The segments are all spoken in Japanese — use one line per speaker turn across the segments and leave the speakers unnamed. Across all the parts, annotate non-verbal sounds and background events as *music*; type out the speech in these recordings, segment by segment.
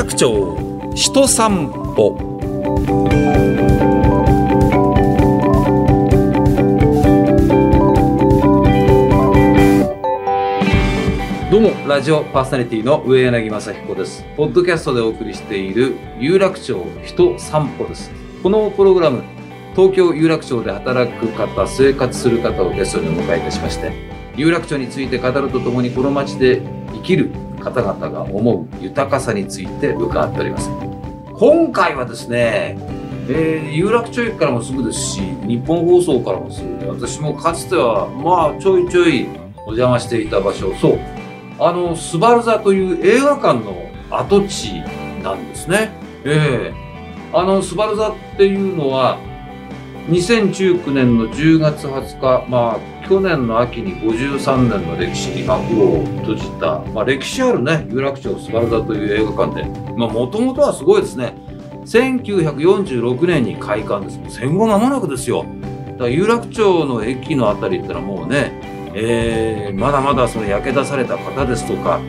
楽町人散歩。どうもラジオパーソナリティの上柳正彦です。ポッドキャストでお送りしている有楽町人散歩です。このプログラム東京有楽町で働く方生活する方をゲストにお迎えいたしまして有楽町について語るとともにこの街で生きる方々が思う豊かさについて伺っております。今回はですね、えー有楽町駅からもすぐですし日本放送からもすぐで私もかつてはまあちょいちょいお邪魔していた場所そうあのスバル座という映画館の跡地なんですね。ええあのスバル座っていうのは2019年の10月20日、まあ、去年の秋に53年の歴史に幕を閉じた、まあ、歴史あるね、有楽町スバル座という映画館で、まあ、もともとはすごいですね。1946年に開館です。戦後間もなくですよ。だから有楽町の駅のあたりってのはもうね、えーまだまだその焼け出された方ですとか、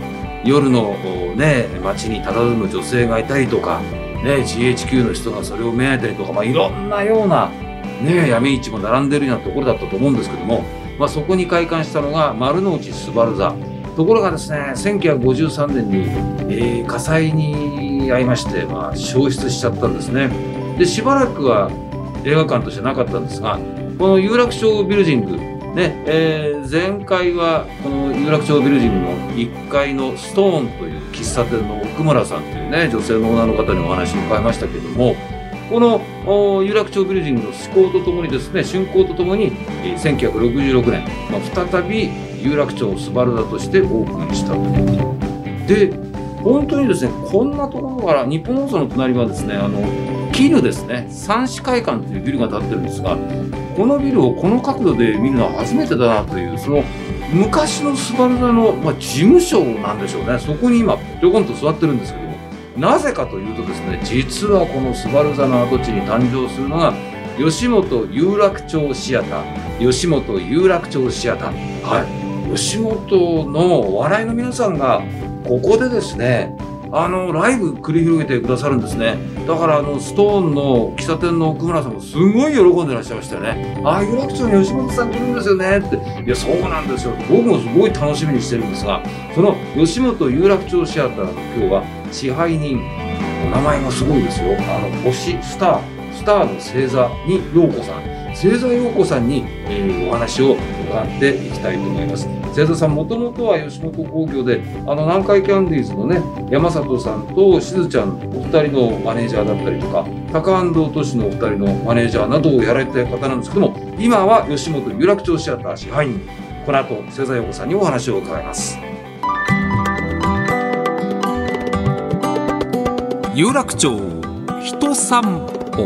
夜のね、街に佇む女性がいたりとか、ね、GHQ の人がそれを目当てにとか、まあ、いろんなようなね、闇市も並んでるようなところだったと思うんですけども、まあ、そこに開館したのが丸の内スバル座。ところがですね1953年に、えー火災に遭いまして、まあ、消失しちゃったんですね。でしばらくは映画館としてなかったんですがこの有楽町ビルジングねえー前回はこの有楽町ビルジングの1階のストーンという喫茶店の奥村さんというね女性のオーナーの方にお話を伺いましたけどもこの有楽町ビルジングの施行とともにですね竣工とともに1966年、まあ、再び有楽町スバルダとしてオープンしたとで本当にですねこんなところから日本放送の隣はですねあの絹ですね三市会館というビルが建ってるんですがこのビルをこの角度で見るのは初めてだなというその昔のスバルダの、まあ、事務所なんでしょうね。そこに今ぴょこんと座ってるんですけど。なぜかというとですね実はこのスバル座の跡地に誕生するのが吉本有楽町シアター吉本有楽町シアター。はい。吉本のお笑いの皆さんがここでですねあのライブ繰り広げてくださるんですね。だからあのストーンの喫茶店の奥村さんもすごい喜んでらっしゃいましたよね。ああ有楽町に吉本さん来るんですよね。って。いやそうなんですよ。僕もすごい楽しみにしてるんですがその吉本有楽町シアターの今日は支配人。お名前がすごいですよ。あの星スター。スターの星座に陽子さん。星座陽子さんに、えーお話を伺っていきたいと思います。星座さんもともとは吉本興業であの南海キャンディーズのね山里さんとしずちゃんお二人のマネージャーだったりとか高安藤都市のお二人のマネージャーなどをやられてる方なんですけども今は吉本有楽町シアター支配人。この後星座陽子さんにお話を伺います。有楽町人散歩。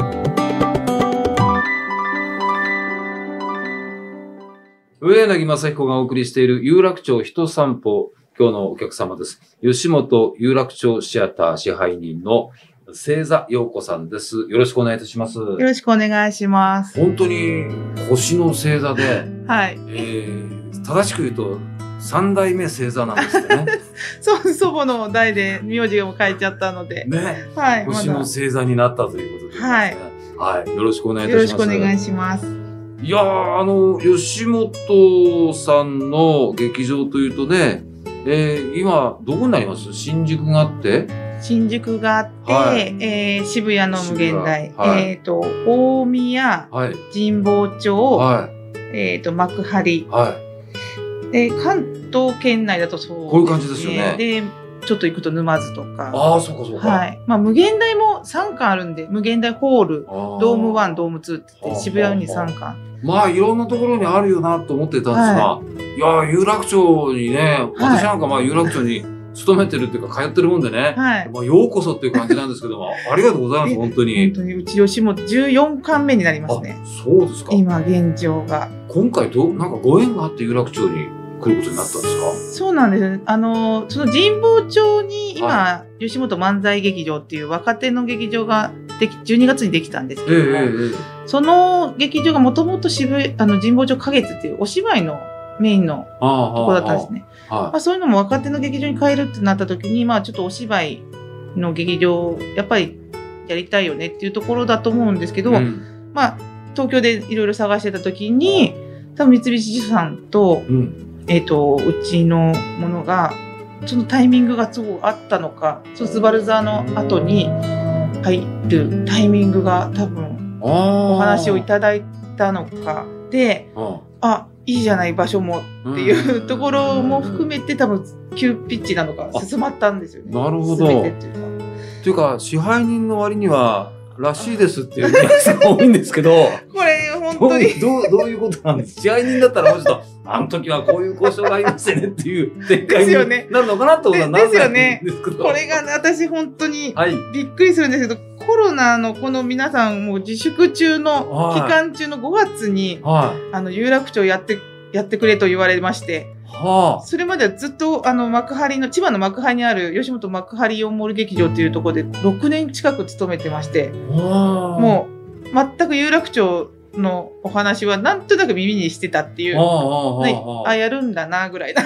上柳正彦がお送りしている有楽町人散歩。今日のお客様です。吉本有楽町シアター支配人の星座陽子さんです。よろしくお願いいたします。
よろしくお願いします。
本当に星の星座で、
はい。
えー、正しく言うと三代目星座なんですよね。*laughs*
そう、祖母の代で名字を変えちゃったので。
ね。
はい。ま
星の
だ
星座になったということで、はい、はい、よろしくお願いいたします。
よろしくお願いします。
いやー、あの、吉本さんの劇場というとね、えー、今、どこになります？新宿があって、
新宿があって、
はい。
えー渋谷の無限大、
はい。
えっ、と、大宮、
はい、
神保町、
は
えっ、と、幕張。
い、はい。
で、関東圏内だとそう、
こういう感じですよね
で、ちょっと行くと沼津とか。
ああ、そうかそうか。
はい。まあ、無限大も3館あるんで、無限大ホール、
あー
ドーム1、ドーム2ってって、渋谷に3館。
まあ、いろんなところにあるよなと思ってたんですが、い、やー、有楽町にね、私なんかまあ、有楽町に勤めてるっていうか、通ってるもんでね、
はい。
まあ、ようこそっていう感じなんですけども、*laughs* ありがとうございます、
え
本当
本
に。
当に、うち吉本14巻目になりますね。
あ、そうですか。
今、現状が。
今回どう、なんかご縁があって有楽町に来ることになったんですか？
そうなんです。あの、その神保町に今、
は
吉本漫才劇場っていう若手の劇場ができ、12月にできたんですけ
ええ
ども、
えええ
その劇場がもともと渋谷、あの、神保町花月っていうお芝居のメインのとこだったんですね。
は
まあ、そういうのも若手の劇場に変えるってなった時に、まあちょっとお芝居の劇場、やっぱりやりたいよねっていうところだと思うんですけど、
うん。
まあ、東京でいろいろ探してた時に、多分三菱地所さんと、
うん。
えっ、と、うちのものが、そのタイミングがすごいあったのか、そのスバル座の後に入るタイミングが多分
お
お話をいただいたのかで、あ、いいじゃない場所もっていうところも含めて多分急ピッチなのか進まったんですよね。
なるほど
っていうか。
支配人の割には、らしいですっていうニュアンスが多いんですけど、
これ本
どう
当に。
どうどういうことなんです支配人だったらもうちょっと、あの時はこういう交渉がありましてねっていう展開になるのかなと思ったら
でですよね
なんですけど。
これがね私本当に
はい。
びっくりするんですけど、コロナのこの皆さんもう自粛中の
はい
期間中の5月に、
はい。
あの、有楽町やって、やってくれと言われまして、
は
それまではずっと、あの、幕張の、千葉の幕張にある吉本幕張イオンモール劇場っていうところで6年近く勤めてまして、
あ。はあ。
もう、全く有楽町のお話はなんとなく耳にしてたっていう、
ああ、
やるんだな、ぐらいな。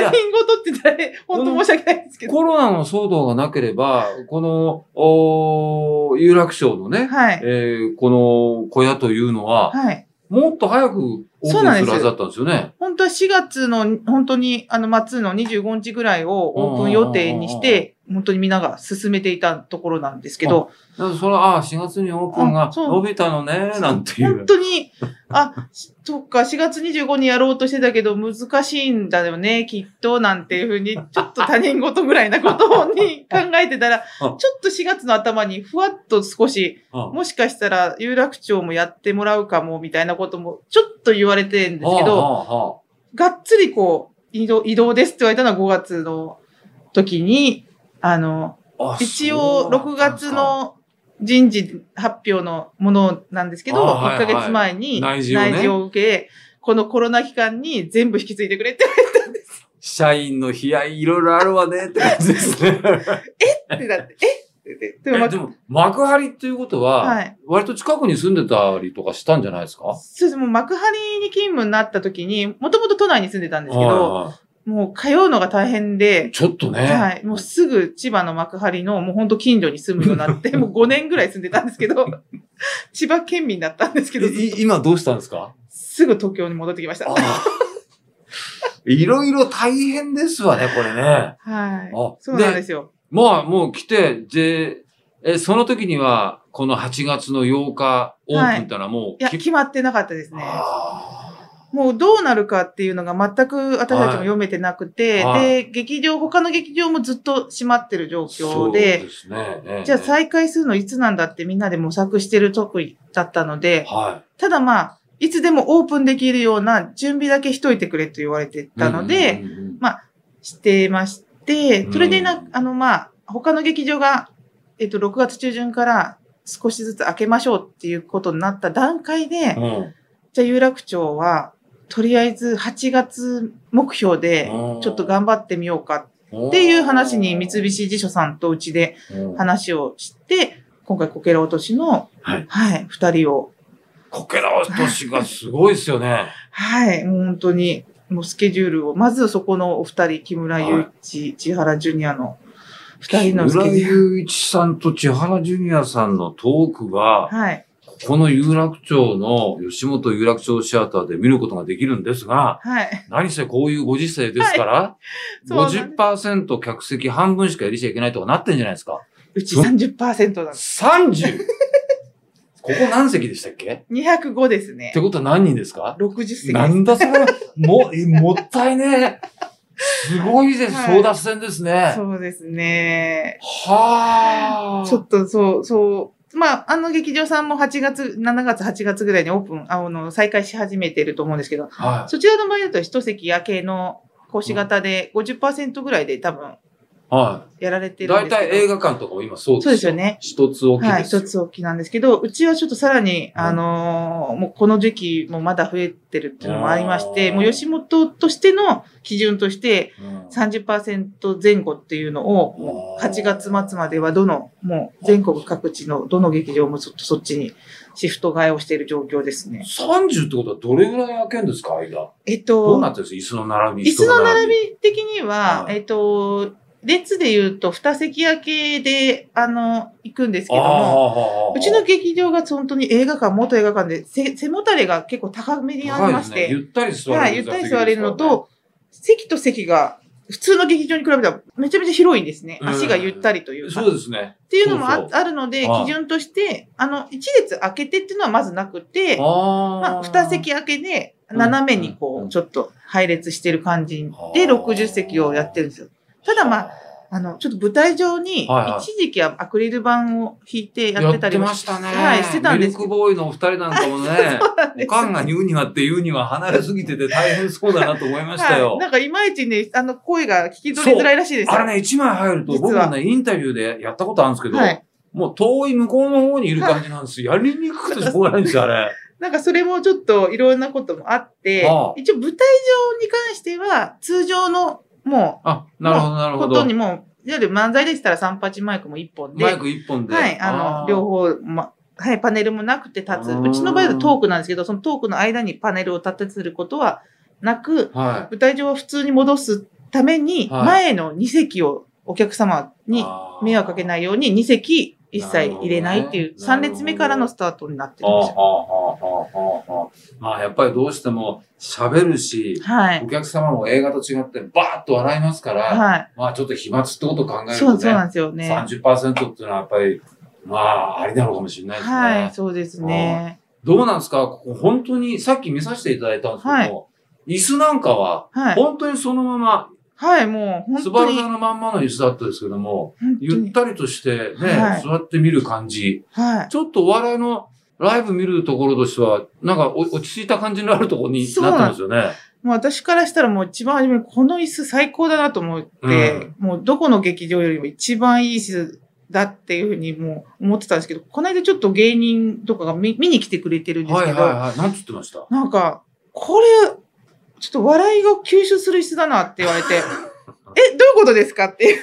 他人事って言ったら、本当申し訳ないですけど。
コロナの騒動がなければ、この、おー有楽町のね、
はい。
えーこの小屋というのは、
はい。
もっと早くオープンするはずだったんですよね。
本当は4月の、本当に、あの、末の25日ぐらいをオープン予定にして、本当にみんなが進めていたところなんですけど、
だからそれは、ああ、4月にオープンが伸びたのね、なんていう。
本。当に、あ、そっか、4月25にやろうとしてたけど、難しいんだよね、きっと、なんていうふうに、ちょっと他人事ぐらいなことに考えてたら、*laughs* ちょっと4月の頭にふわっと少し、
あ。
もしかしたら有楽町もやってもらうかも、みたいなことも、ちょっと言われてるんですけど、がっつりこう、移動、移動ですって言われたのは5月の時に、あの、
あはあ
一応6月、の人事発表のものなんですけど、
あはい
1ヶ月前に
内示を
受け、このコロナ期間に全部引き継いでくれって言われたんです。
社員の悲哀いろいろあるわねって感じですね。*laughs*
ってなって、えってで
でも、幕張っていうことは、
はい。
割と近くに住んでたりとかしたんじゃないですか？
そうです。もう幕張に勤務になった時に、もともと都内に住んでたんですけど、もう通うのが大変で、
ちょっとね。
はい。もうすぐ千葉の幕張のもうほんと近所に住むようになって、*laughs* もう5年ぐらい住んでたんですけど、*laughs* 千葉県民だったんですけど、
いい今どうしたんですか？
すぐ東京に戻ってきました。
あいろいろ大変ですわね、これね。
はい。
あ
そうなんですよ。
まあ、もう来て、で、え、その時には、この8月の8日オープンったらもう、
いや、
き
決まってなかったですね。
あ
もうどうなるかっていうのが全く私たちも読めてなくて、
はい。
で、劇場、他の劇場もずっと閉まってる状況で、
ですね。ええ。
じゃあ再開するのいつなんだってみんなで模索してる得意だったので、
は
ただまあ、いつでもオープンできるような準備だけしといてくれと言われて
い。
たので、
うんうんうんうん。
してまして
う、ん。
それでな、あのまあ、他の劇場が、えっと、6月中旬から少しずつ開けましょうっていうことになった段階で、
うん。
じゃあ有楽町は、とりあえず8月目標で、
うん
ちょっと頑張ってみようかっていう話に三菱地所さんとうちで
うん
話をして、今回こけら落としの、
はい。
はい、二人を、
こけら落としがすごいですよね。
はい、もう本当に、もうスケジュールを、まずそこのお二人、木村祐一、千原ジュニアの二人のス
村
ケジュール。
雄一さんと千原ジュニアさんのトークが、
はい、
この有楽町の吉本有楽町シアターで見ることができるんですが、
はい。
何せこういうご時世ですから、
そうなんです
50%客席半分しか入れちゃいけないとかなってんじゃないですか。
うち30%なんです。
30! *laughs* ここ何席でしたっけ
？205ですね
って。ことは何人ですか
？60席。
なんだそれも、えもったいねえ。すごいです。
はい
争奪戦ですね。
そうですね。
はあ。
ちょっとそう、そう。まあ、あの劇場さんも8月、7月、8月ぐらいにオープン、あの、再開し始めてると思うんですけど、
は
そちらの場合だと一席夜景の腰型で50%ぐらいで多分
い。は
やられて
い。大
るんですけど。
体映画館とかも今そうです
そうですよね。
一つ大きい
はい。一つ大きなんですけど、うちはちょっとさらに、
うん
あのーもうこの時期もまだ増えてるっていうのもありまして、もう吉本としての基準として
うん
30%前後っていうのを、もう
あー
8月末まではどの、もう全国各地のどの劇場もちょっとそっちにシフト替えをしている状況ですね。
30ってことはどれぐらい開けんですか、間。
えっ
どう
と
な、ってるんですか椅子の並び。
椅子の並
び。
び的には、
はい
えっと、列で言うと、二席空けで、あの、行くんですけども、うちの劇場が本当に映画館、元映画館で、せ背もたれが結構高めにありまして、
ね。ゆったり座れる
はい、ゆったり座れるのと、席と席が、普通の劇場に比べたらめちゃめちゃ広いんですね。
うん。
足がゆったりというか。
そうですね。
っていうのもああるので、
はい。
基準として、あの、一列空けてっていうのはまずなくて、
あ
まあ、二席空けで、斜めに
うん
こう、
うん。
ちょっと配列してる感じ
あ
で、
ー。
60席をやってるんですよ。ただまあ、あの、ちょっと舞台上に、
はいはい
一時期はアクリル板を引いてやってたりも
やってましたね。
はい、してたんです
ミルク。ボーイのお二人なんかもね、*laughs* おかんが言うにはって言うには離れすぎてて大変そうだなと思いましたよ。
はい。なんかいまいちね、あの、声が聞き取りづらいらしいですよ。
あれね、一枚入ると、僕もね、インタビューでやったことあるんですけど、
はい。
もう遠い向こうの方にいる感じなんですよ。やりにくくてしょうがないんですよ、あれ。*laughs*
なんかそれもちょっといろんなこともあって、
ああ
一応舞台上に関しては、通常のも
あ、なるほど、な
う、
るほど
ことに。も、いわゆる漫才でしたら三八マイクも一本で、
マイク一本で。
はい、あの、両
方。
方、ま、はい、パネルもなくて立つ。うちの場合はトークなんですけど、そのトークの間にパネルを立てすることはなく、
は
舞台上は普通に戻すために、
はい
前の2席をお客様
い。
に迷惑かけないように2席一切入れないっていう、
なるほどね
3列目からのスタートになってるんですよ。
ああ、ああ、ああ。まあ、やっぱりどうしても喋るし、
はい
お。客様も映画と違ってバーッと笑いますから、
はい。
まあちょっと飛沫ってことを考える
そう、
とね、
そうなんですよね。
30%っていうのはやっぱり、まあ、ありなのかもしれないですね。
はい、そうですね。
どうなんですか？ここ本当に、さっき見させていただいたんですけども、椅子なんかは、
はい。
本当にそのまま、
はい、もう、本
スバル
当に。
座のまんまの椅子だったんですけども、ゆったりとしてね、
はい
座って見る感じ。
はい。
ちょっとお笑いのライブ見るところとしては、なんかお落ち着いた感じのあるところに
な
ってますよね。
もう私からしたらもう一番初めにこの椅子最高だなと思って、もうどこの劇場よりも一番いい椅子だっていうふうにもう思ってたんですけど、この間ちょっと芸人とかが見見に来てくれてるんです
はい
けど、
はいはい。なんつってました？
なんか、これ、ちょっと笑いが吸収する椅子だなって言われて、*laughs* え、どういうことですかっていう。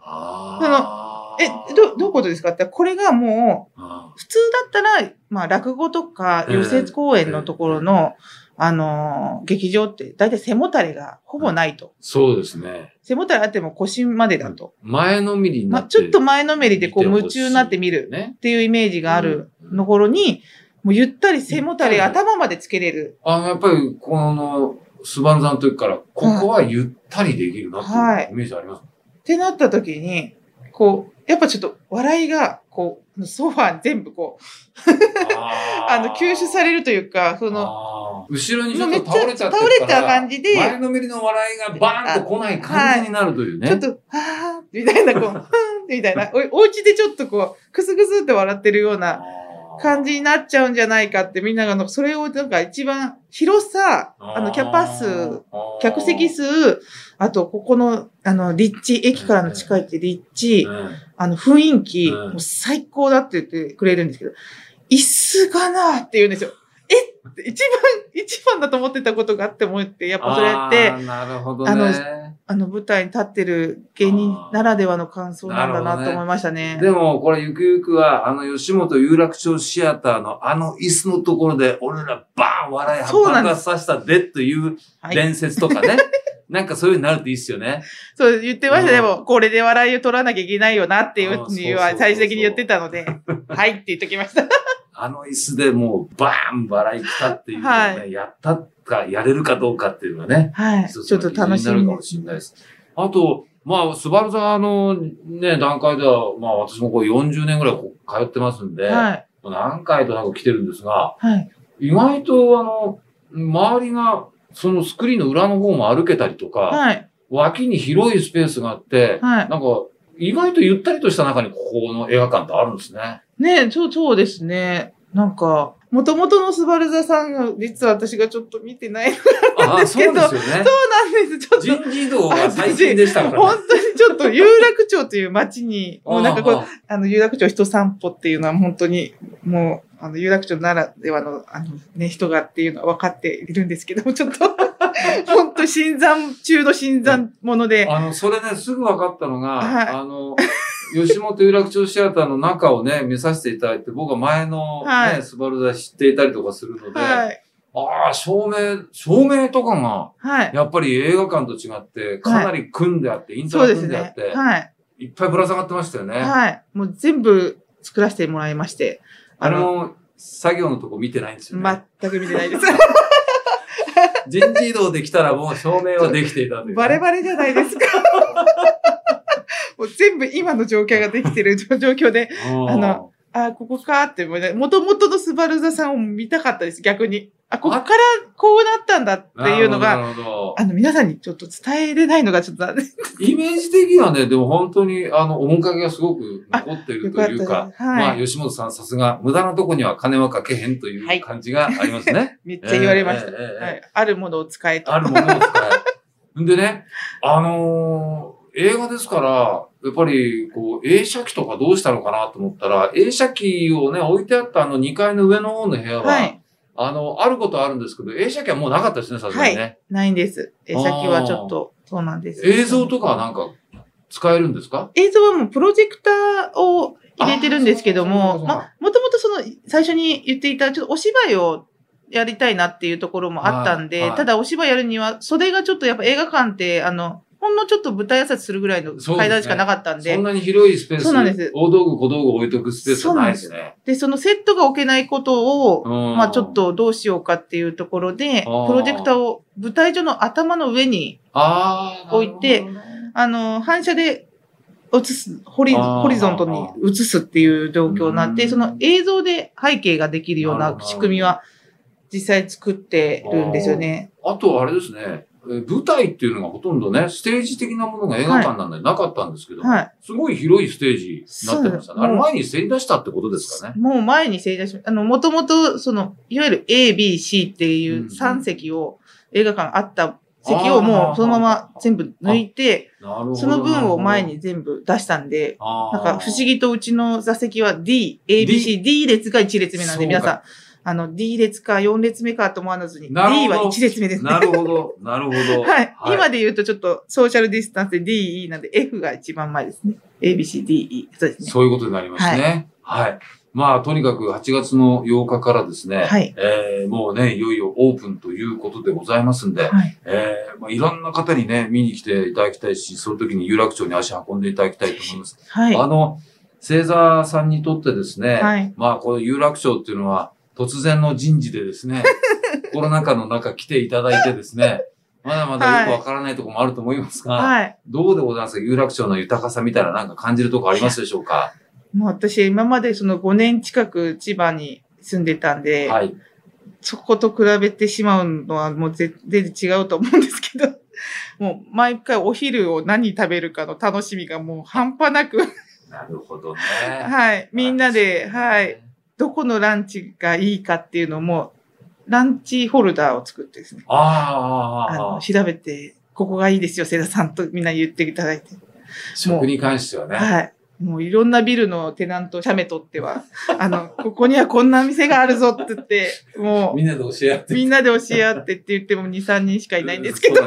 あ
え、ど、どういうことですかって、これがもう、
あ
普通だったら、まあ、落語とか、寄席公演のところの、あのー劇場って、だいたい背もたれがほぼないと。
そうですね。
背もたれあっても腰までだと。
前のめりにな
まあ、
って。
ちょっと前のめりでこう夢中になって見る
ね。
っていうイメージがある
うん
ところに、もうゆったり背もたれ頭までつけれる。
あの、やっぱり、この、スバンザの時から、ここはゆったりできるなって
はい
いうイメージあります？
ってなった時に、こう、やっぱちょっと笑いが、こう、ソファーに全部こう、
あ *laughs*
あの、吸収されるというか、その、
の、後ろにちょっと倒れちゃって
倒
るから
れちゃう感じで、
前のめりの笑いがバーンと来ない感じになるというね。
ちょっと、はぁーみたいな、こう、ふーんみたいな、おお家でちょっとこう、くすくすって笑ってるような感じになっちゃうんじゃないかって、みんなが、それをなんか一番、広さ、あの、キャパ数、客席数、あと、ここの、あの、立地、駅からの近いって立地、
うん。
あの、雰囲気、
うん。
もう最高だって言ってくれるんですけど、椅子がなって言うんですよ。え？一番、一番だと思ってたことがあって思って、やっぱそれって、
あーなるほど
あの
ね。
あの舞台に立ってる芸人ならではの感想なんだ
な
と思いましたね。
でも、これゆくゆくは、あの、吉本有楽町シアターのあの椅子のところで、俺らバーン笑い爆
そうなんです
発させたでという
はい。
伝説とかね。*laughs* *laughs* なんかそういうのになるといいっすよね。
そう言ってました。
うん
でも、これで笑いを取らなきゃいけないよなっていう
あーそう
には最終的に言ってたので、はいって言っときました。
あの椅子でもうバーン笑い来たっていうのをね、
は
やったか、やれるかどうかっていうのはね、
はい。ちょっと楽し
の基準になるかもしれないです。あと、まあ、スバル座のね、段階では、まあ私もこう40年ぐらいこう通ってますんで、
はい。
何回となく来てるんですが、
はい。
意外とあの、周りが、そのスクリーンの裏の方も歩けたりとか、
はい。
脇に広いスペースがあって、
はい
なんか、意外とゆったりとした中にここの映画館ってあるんですね。
ねそう、そうですね。なんか、元々のスバル座さんが、実は私がちょっと見てない。そう
ああ、そうですよね。
なんです。ちょっと。
人事異動が最近でしたから
本
ね。
当にちょっと有楽町という街に、もうなんかこう、
あ
あの、有楽町人散歩っていうのは本当に、もう、あの、有楽町ならではの、あの、ね、人がっていうのは分かっているんですけども、ちょっと、本 *laughs* 当新参中の新参者で、*laughs*
あの、それね、すぐ分かったのが、
はい
あの、吉本有楽町シアターの中をね、見させていただいて、僕は前のね、
はい
スバル座知っていたりとかするので、
はい。
ああ、照明、照明とかが、
はい。
やっぱり映画館と違って、かなり組んであって、インター
そうですね
組んであって、。
はい。
いっぱいぶら下がってましたよね。
はい。もう全部作らせてもらいまして。
あれも、作業のとこ見てないんですよね。
全く見てないです。
人事異動できたらもう照明はできていたというね、*laughs*
バレバレじゃないですか。*laughs* もう全部今の状況ができてる状況で、
うん
あの、あ、ここかって、もともとのスバル座さんを見たかったです、逆に。あ、ここからこうなったんだっていうのが、
なるほどなるほ
あの、皆さんにちょっと伝えれないのがちょっと、
どイメージ的にはね、でも本当に、あの、面影がすごく残っているというか
よかはい
まあ、吉本さんさすが、無駄なとこには金はかけへんとい
はい
う感じがありますね。*laughs*
めっちゃ言われました。はい。あるものを使えと。
あるものを使え。んでね、あのー映画ですから、やっぱり、こう、映写機とかどうしたのかなと思ったら、映写機をね、置いてあったあの2階の上の方の部屋は、
はい。
あの、あることはあるんですけど、映写機はもうなかったですね、さすがにね。
ないんです。え、先はちょっと、そうなんです。
映像とかはなんか、使えるんですか？
映像はもうプロジェクターを入れてるんですけども、
か
まあ、もともとその、最初に言っていた、ちょっとお芝居をやりたいなっていうところもあったんで、
はいはい
ただお芝居やるには、袖がちょっとやっぱ映画館って、あの、ほんのちょっと舞台挨拶するぐらいの階段しかなかったんで、
そんなに広いスペース、
そうなんです。
大道具、小道具置いとくスペースはないですね。
で、そのセットが置けないことを、
うん。
まあちょっ、とどうしようかっていうところで、プロジェクターを舞台上の頭の上に、置いてあの、反射で映す、ホリホリゾントに映すっていう状況になって、
うん。
その映像で背景ができるような仕組みは実際作ってるんですよね。
あと、あれですね、えー舞台っていうのがほとんどね、ステージ的なものが映画館なんでなかったんですけど、
はい。
すごい広いステージになってましたね。あれ前にせり出したってことですかね？
もう前に正座し、あの、もともと、その、いわゆる A、B、C ってい
うん
う3席を、映画館あった席をもうそのまま全部抜いて。その分を前に全部出したんで、なんか不思議とうちの座席は D、A、B、C、D 列が1列目なんで、皆さん、あの、D 列か4列目かと思わずに、D は1列目ですね。
なるほど、なるほど。*laughs*
はい。今で言うとちょっとソーシャルディスタンスで D、E なんで F が一番前ですね。A、B、C、D、E。そうですね。
そういうことになりますね。はい。まあ、とにかく8月の8日からですね、
はい
えーもうね、いよいよオープンということでございますんで、
はい。
えーまあ、いろんな方にね、見に来ていただきたいし、その時に有楽町に足運んでいただきたいと思います。
はい。
あの、星座さんにとってですね、
はい
まあ、この有楽町っていうのは、突然の人事でですね、*laughs* コロナ禍の中来ていただいてですね、まだまだよくわからないところもあると思いますが、
はい。
どうでございますか？有楽町の豊かさみたいななんか感じるとこありますでしょうか？
もう私、今までその5年近く千葉に住んでたんで、
はい。
そこと比べてしまうのはもう全然違うと思うんですけど、*laughs* もう毎回お昼を何食べるかの楽しみがもう半端なく、
なるほどね。*laughs*
はい。みんなで、はい。。どこのランチがいいかっていうのも、ランチホルダーを作ってですね、
ああ
あの、調べて、ここがいいですよ、セダさんとみんな言っていただいて。
食に関してはね。
はい。もういろんなビルのテナント、写メ取っては、*laughs* あの、ここにはこんな店があるぞって言って、も
みんなで教え合っ
う、
て。
みんなで教え合ってって言っても2、3人しかいないんですけど、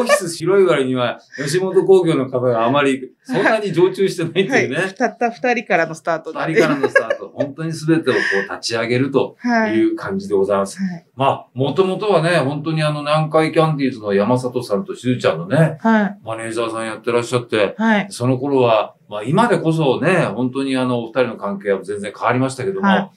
オフィス広い割には、吉本工業の方があまり、そんなに常駐してないって
はい。
いうね。
たった2人からのスタート。
二人からのスタート、*laughs* 本当に全てをこう立ち上げると
はい。
いう感じでございます。
はい。
まあ、もともとはね、本当にあの、南海キャンディーズの山里さんとしずちゃんのね、
はい。
マネージャーさんやってらっしゃって、
はい。
その頃は、まあ今でこそね、本当にあの、お二人の関係は全然変わりましたけども、
はい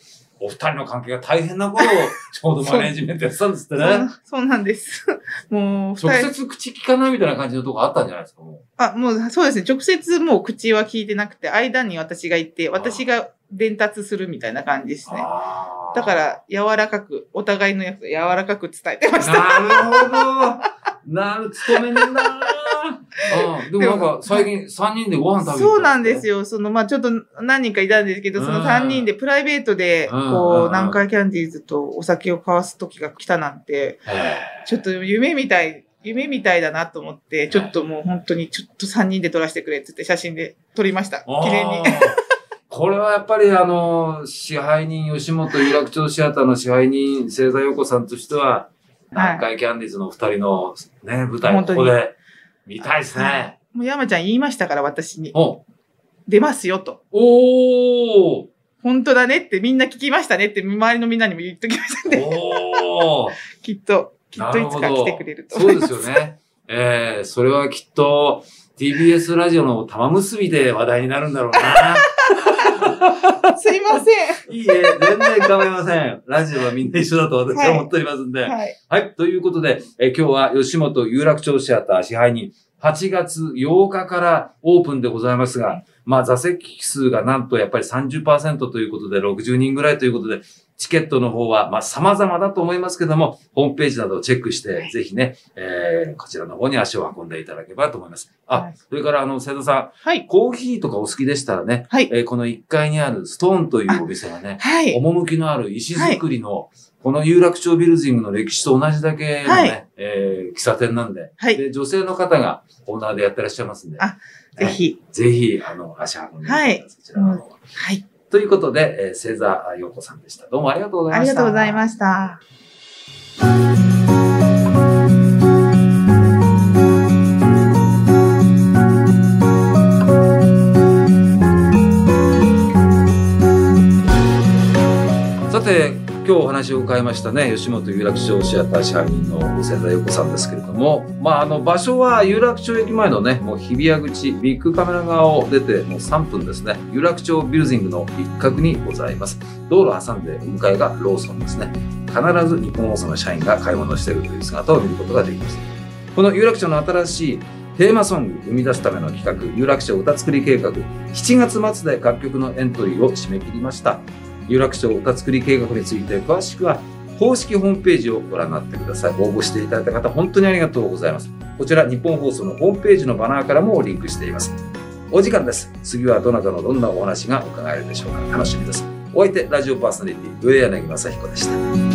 お二人の関係が大変な頃を *laughs* ちょうどマネージメントやってたんですって
そう
ね。
そうなんです。*laughs* もう、
直接口聞かないみたいな感じのとこあったんじゃないですか、も
あ、もうそうですね。直接もう口は聞いてなくて、間に私がいて、私が伝達するみたいな感じです
う。
ね。だから、柔らかく、お互いのやつを柔らかく伝えてました。
なるほど。なる、勤めねえなうん。でもなんか、最近3人でご飯食べに行った
そうなんです
よ。
よ。その、まあちょっと何人かいたんですけど、その
うん
3人でプライベートで、こう、
うん。
南海キャンディーズとお酒を交わす時が来たなんて、
へ
ちょっと夢みたい、夢みたいだなと思って、ちょっともう本当にちょっと3人で撮らせてくれって言って写真で撮りました。
ー。
記念に。
これはやっぱりあの、支配人、吉本有楽町シアターの支配人、星座陽子さんとしては、南海キャンディーズのお二人のね、舞台ここで見たいです
は
ね。
もう山ちゃん言いましたから、私に。
お
出ますよと。
おー
本当だねってみんな聞きましたねって周りのみんなにも言っときましたんで、
おー。*laughs*
きっと、きっといつか来てくれると思
そうで
すす。
よね。えー、それはきっと TBS ラジオの玉結びで話題になるんだろうな。*laughs*
すいませ
いいえ、全然構いません。ラジオはみんな一緒だと私は思っておりますんで。
ん。はい。
はい。ということで、えー今日は吉本有楽町シアター支配人、8月8日からオープンでございますが、まあ座席数がなんとやっぱり30%ということで60人ぐらいということで、チケットの方はまあ様々だと思いますけども、ホームページなどをチェックして、ぜひね、えーこちらの方に足を運んでいただければと思います。あ、
はい
それからあの、瀬戸さん、
はい。
コーヒーとかお好きでしたらね、
はい。
えーこの1階にあるストーンというお店がね、
はい。
趣のある石造りの、この有楽町ビルジングの歴史と同じだけのね、
はい
えー喫茶店なんで、
はい
で、女性の方がオーナーでやってらっしゃいますんで、
あぜひ。
ぜひ、あの、足運んでください。
はい
そちらの方
はい。
ということで、えー、星座陽子さんでした。どうもありがとうござい
あり
ました。
がとうございました。
さて、今日お話を伺いましたね、吉本有楽町シアター支配人の千田陽子さんですけれども、まあ、あの、場所は有楽町駅前のね、もう日比谷口、ビッグカメラ側を出てもう3分ですね、有楽町ビルディングの一角にございます。道路挟んで向かいがローソンですね。必ず日本放送の社員が買い物をしているという姿を見ることができます。この有楽町の新しいテーマソング生み出すための企画、有楽町歌作り計画、7月末で楽曲のエントリーを締め切りました。有楽町歌作り計画について詳しくは公式ホームページをご覧になってください。応募していただいた方、本当にありがとうございます。こちら、日本放送のホームページのバナーからもリンクしています。お時間です。次はどなたのどんなお話が伺えるでしょうか。楽しみです。お相手、ラジオパーソナリティ、上柳正彦でした。